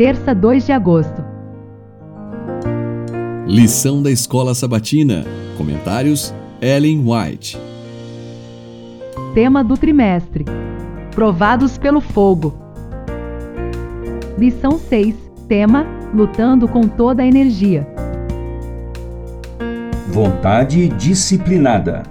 terça 2 de agosto. Lição da Escola Sabatina. Comentários: Ellen White. Tema do trimestre: Provados pelo fogo. Lição 6. Tema: Lutando com toda a energia. Vontade disciplinada.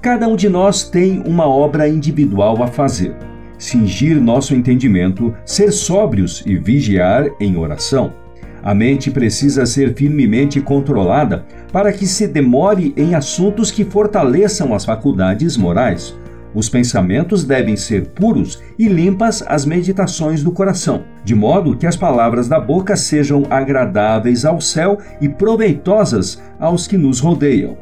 Cada um de nós tem uma obra individual a fazer. Cingir nosso entendimento, ser sóbrios e vigiar em oração. A mente precisa ser firmemente controlada para que se demore em assuntos que fortaleçam as faculdades morais. Os pensamentos devem ser puros e limpas as meditações do coração, de modo que as palavras da boca sejam agradáveis ao céu e proveitosas aos que nos rodeiam.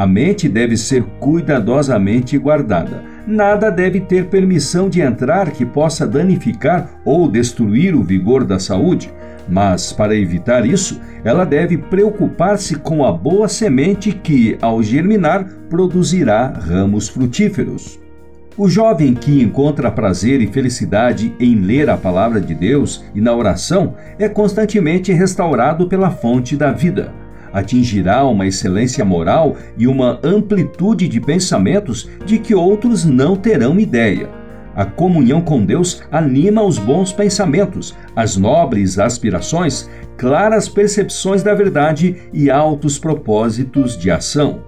A mente deve ser cuidadosamente guardada. Nada deve ter permissão de entrar que possa danificar ou destruir o vigor da saúde. Mas, para evitar isso, ela deve preocupar-se com a boa semente que, ao germinar, produzirá ramos frutíferos. O jovem que encontra prazer e felicidade em ler a palavra de Deus e na oração é constantemente restaurado pela fonte da vida atingirá uma excelência moral e uma amplitude de pensamentos de que outros não terão ideia. A comunhão com Deus anima os bons pensamentos, as nobres aspirações, claras percepções da verdade e altos propósitos de ação.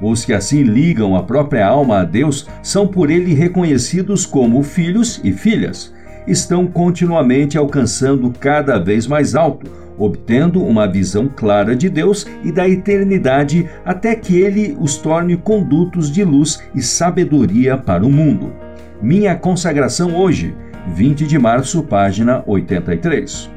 Os que assim ligam a própria alma a Deus são por ele reconhecidos como filhos e filhas. Estão continuamente alcançando cada vez mais alto, obtendo uma visão clara de Deus e da eternidade até que ele os torne condutos de luz e sabedoria para o mundo. Minha consagração hoje, 20 de março, página 83.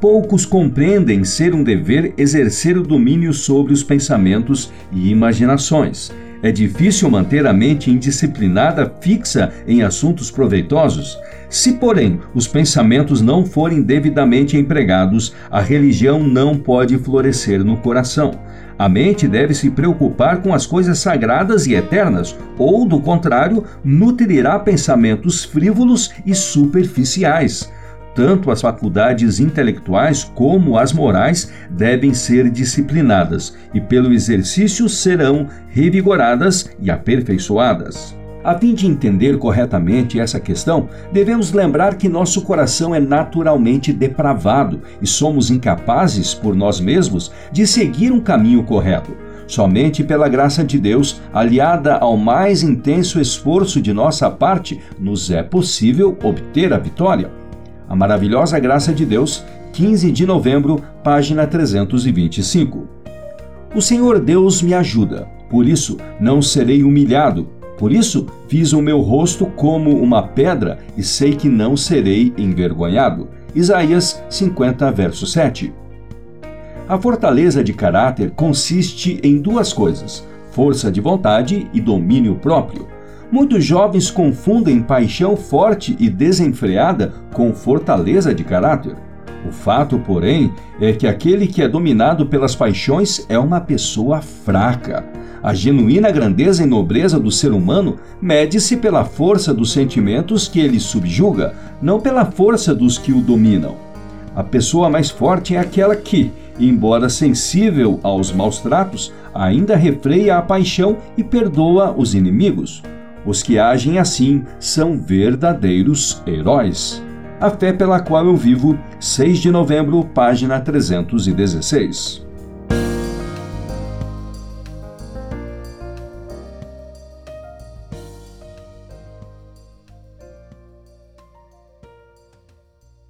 Poucos compreendem ser um dever exercer o domínio sobre os pensamentos e imaginações. É difícil manter a mente indisciplinada fixa em assuntos proveitosos. Se, porém, os pensamentos não forem devidamente empregados, a religião não pode florescer no coração. A mente deve se preocupar com as coisas sagradas e eternas, ou, do contrário, nutrirá pensamentos frívolos e superficiais. Tanto as faculdades intelectuais como as morais devem ser disciplinadas e, pelo exercício, serão revigoradas e aperfeiçoadas. A fim de entender corretamente essa questão, devemos lembrar que nosso coração é naturalmente depravado e somos incapazes, por nós mesmos, de seguir um caminho correto. Somente pela graça de Deus, aliada ao mais intenso esforço de nossa parte, nos é possível obter a vitória. A maravilhosa graça de Deus, 15 de novembro, página 325. O Senhor Deus me ajuda, por isso não serei humilhado. Por isso fiz o meu rosto como uma pedra e sei que não serei envergonhado. Isaías 50, verso 7. A fortaleza de caráter consiste em duas coisas: força de vontade e domínio próprio. Muitos jovens confundem paixão forte e desenfreada com fortaleza de caráter. O fato, porém, é que aquele que é dominado pelas paixões é uma pessoa fraca. A genuína grandeza e nobreza do ser humano mede-se pela força dos sentimentos que ele subjuga, não pela força dos que o dominam. A pessoa mais forte é aquela que, embora sensível aos maus tratos, ainda refreia a paixão e perdoa os inimigos. Os que agem assim são verdadeiros heróis. A fé pela qual eu vivo, 6 de novembro, página 316.